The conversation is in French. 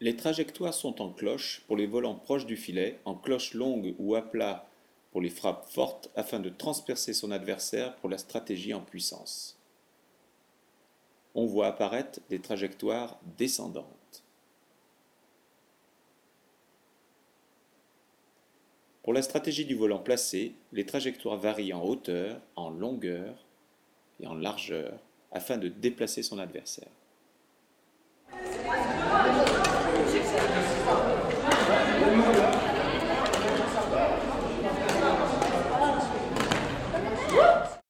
Les trajectoires sont en cloche pour les volants proches du filet, en cloche longue ou à plat pour les frappes fortes afin de transpercer son adversaire pour la stratégie en puissance. On voit apparaître des trajectoires descendantes. Pour la stratégie du volant placé, les trajectoires varient en hauteur, en longueur et en largeur afin de déplacer son adversaire.